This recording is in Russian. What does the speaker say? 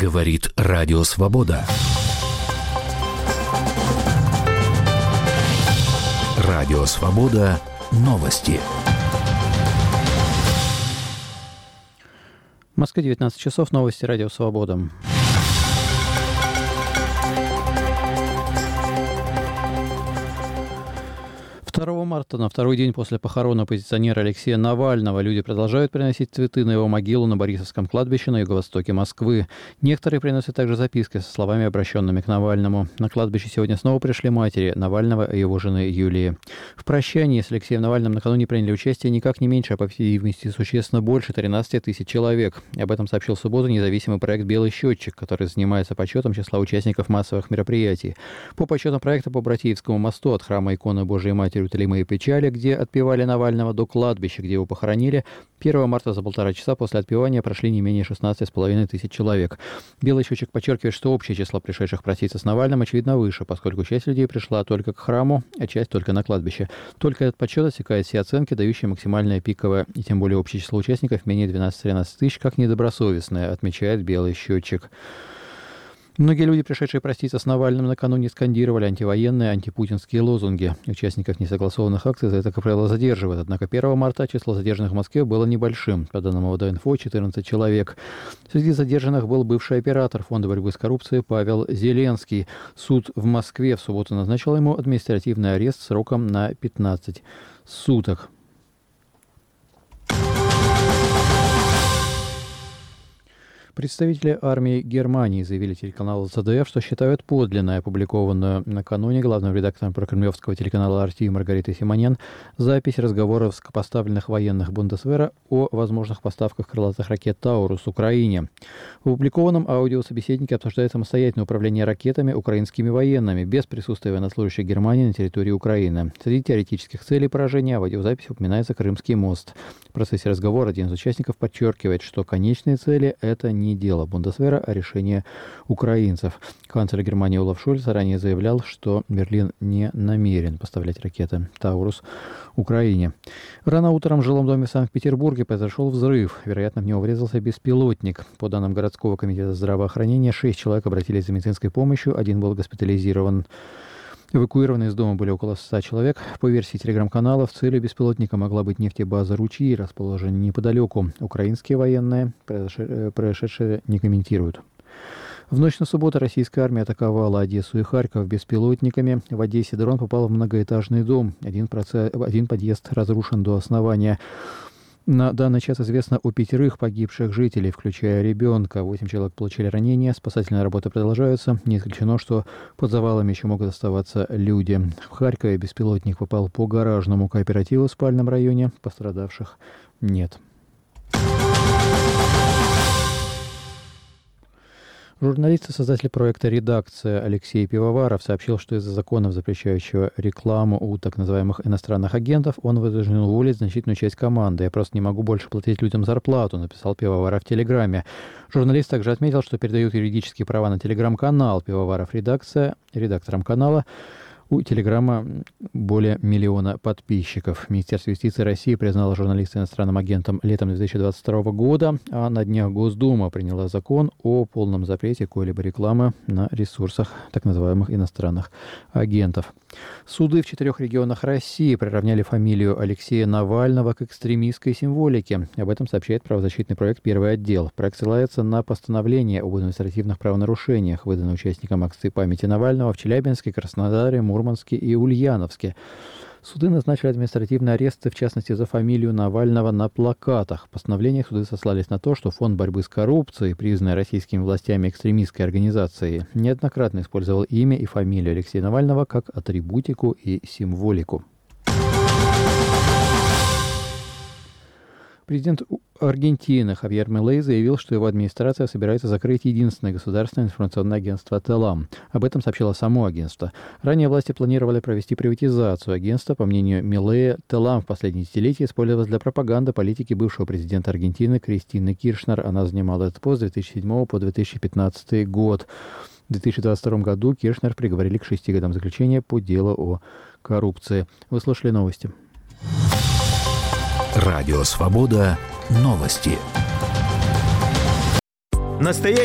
Говорит Радио Свобода. Радио Свобода. Новости. В Москве 19 часов. Новости Радио Свобода. 2 марта, на второй день после похорон оппозиционера Алексея Навального, люди продолжают приносить цветы на его могилу на Борисовском кладбище на юго-востоке Москвы. Некоторые приносят также записки со словами, обращенными к Навальному. На кладбище сегодня снова пришли матери Навального и его жены Юлии. В прощании с Алексеем Навальным накануне приняли участие никак не меньше, а по всей вместе существенно больше 13 тысяч человек. Об этом сообщил в субботу независимый проект «Белый счетчик», который занимается подсчетом числа участников массовых мероприятий. По подсчетам проекта по Братиевскому мосту от храма иконы Божией Матери Утолимой Печали, где отпевали Навального, до кладбища, где его похоронили, 1 марта за полтора часа после отпевания прошли не менее 16,5 тысяч человек. Белый счетчик подчеркивает, что общее число пришедших проститься с Навальным очевидно выше, поскольку часть людей пришла только к храму, а часть только на кладбище. Только этот подсчет отсекает все оценки, дающие максимальное пиковое и тем более общее число участников менее 12-13 тысяч, как недобросовестное, отмечает белый счетчик. Многие люди, пришедшие проститься с Навальным, накануне скандировали антивоенные, антипутинские лозунги. Участников несогласованных акций за это, как правило, задерживают. Однако 1 марта число задержанных в Москве было небольшим. По данным ОВД-инфо, 14 человек. Среди задержанных был бывший оператор Фонда борьбы с коррупцией Павел Зеленский. Суд в Москве в субботу назначил ему административный арест сроком на 15 суток. Представители армии Германии заявили телеканалу ЦДФ, что считают подлинной опубликованную накануне главным редактором прокремлевского телеканала «Арти» Маргариты Симонян запись разговоров с поставленных военных Бундесвера о возможных поставках крылатых ракет «Таурус» Украине. В опубликованном аудиособеседнике обсуждается самостоятельное управление ракетами украинскими военными без присутствия военнослужащих Германии на территории Украины. Среди теоретических целей поражения в аудиозаписи упоминается Крымский мост. В процессе разговора один из участников подчеркивает, что конечные цели – это не дело Бундесвера, а решение украинцев. Канцлер Германии Олаф Шольц ранее заявлял, что Берлин не намерен поставлять ракеты «Таурус» Украине. Рано утром в жилом доме в Санкт-Петербурге произошел взрыв. Вероятно, в него врезался беспилотник. По данным городского комитета здравоохранения, шесть человек обратились за медицинской помощью, один был госпитализирован. Эвакуированы из дома были около 100 человек. По версии телеграм-канала, в целью беспилотника могла быть нефтебаза «Ручьи», расположенная неподалеку. Украинские военные э, произошедшее не комментируют. В ночь на субботу российская армия атаковала Одессу и Харьков беспилотниками. В Одессе дрон попал в многоэтажный дом. Один, процесс, один подъезд разрушен до основания. На данный час известно о пятерых погибших жителей, включая ребенка. Восемь человек получили ранения. Спасательные работы продолжаются. Не исключено, что под завалами еще могут оставаться люди. В Харькове беспилотник попал по гаражному кооперативу в спальном районе. Пострадавших нет. Журналист и создатель проекта «Редакция» Алексей Пивоваров сообщил, что из-за законов, запрещающего рекламу у так называемых иностранных агентов, он вынужден уволить значительную часть команды. «Я просто не могу больше платить людям зарплату», написал Пивоваров в Телеграме. Журналист также отметил, что передают юридические права на Телеграм-канал «Пивоваров Редакция» редактором канала у Телеграма более миллиона подписчиков. Министерство юстиции России признало журналиста иностранным агентом летом 2022 года, а на днях Госдума приняла закон о полном запрете какой-либо рекламы на ресурсах так называемых иностранных агентов. Суды в четырех регионах России приравняли фамилию Алексея Навального к экстремистской символике. Об этом сообщает правозащитный проект «Первый отдел». Проект ссылается на постановление об административных правонарушениях, выданное участникам акции памяти Навального в Челябинске, Краснодаре, Мурманске и Ульяновске. Суды назначили административные аресты, в частности, за фамилию Навального на плакатах. В постановлениях суды сослались на то, что Фонд борьбы с коррупцией, признанный российскими властями экстремистской организацией, неоднократно использовал имя и фамилию Алексея Навального как атрибутику и символику. Президент Аргентины Хавьер Милей заявил, что его администрация собирается закрыть единственное государственное информационное агентство «Телам». Об этом сообщило само агентство. Ранее власти планировали провести приватизацию агентства. По мнению Милея, «Телам» в последние десятилетия использовалось для пропаганды политики бывшего президента Аргентины Кристины Киршнер. Она занимала этот пост с 2007 по 2015 год. В 2022 году Киршнер приговорили к шести годам заключения по делу о коррупции. Вы слушали новости. Радио «Свобода» Новости. Настоящий